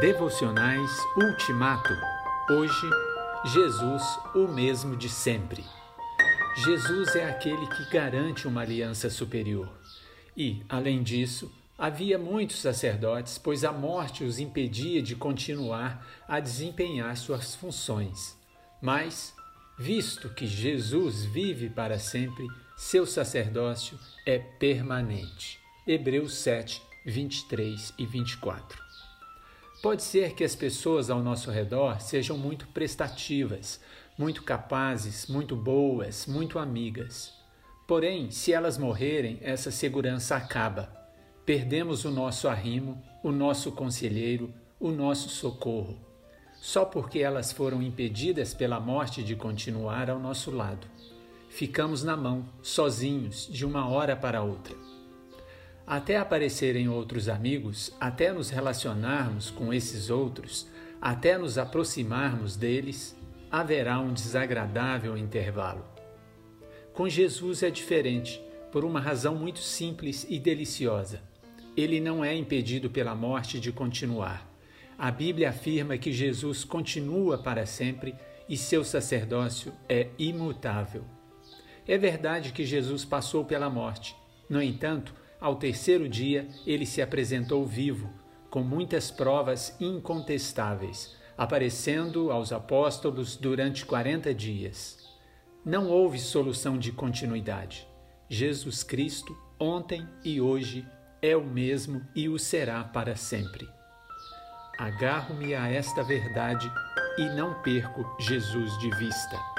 Devocionais Ultimato. Hoje, Jesus, o mesmo de sempre. Jesus é aquele que garante uma aliança superior. E, além disso, havia muitos sacerdotes, pois a morte os impedia de continuar a desempenhar suas funções. Mas, visto que Jesus vive para sempre, seu sacerdócio é permanente. Hebreus 7, 23 e 24. Pode ser que as pessoas ao nosso redor sejam muito prestativas, muito capazes, muito boas, muito amigas. Porém, se elas morrerem, essa segurança acaba. Perdemos o nosso arrimo, o nosso conselheiro, o nosso socorro, só porque elas foram impedidas pela morte de continuar ao nosso lado. Ficamos na mão, sozinhos, de uma hora para outra. Até aparecerem outros amigos, até nos relacionarmos com esses outros, até nos aproximarmos deles, haverá um desagradável intervalo. Com Jesus é diferente, por uma razão muito simples e deliciosa. Ele não é impedido pela morte de continuar. A Bíblia afirma que Jesus continua para sempre e seu sacerdócio é imutável. É verdade que Jesus passou pela morte. No entanto, ao terceiro dia, ele se apresentou vivo, com muitas provas incontestáveis, aparecendo aos apóstolos durante quarenta dias. Não houve solução de continuidade. Jesus Cristo, ontem e hoje, é o mesmo e o será para sempre. Agarro-me a esta verdade e não perco Jesus de vista.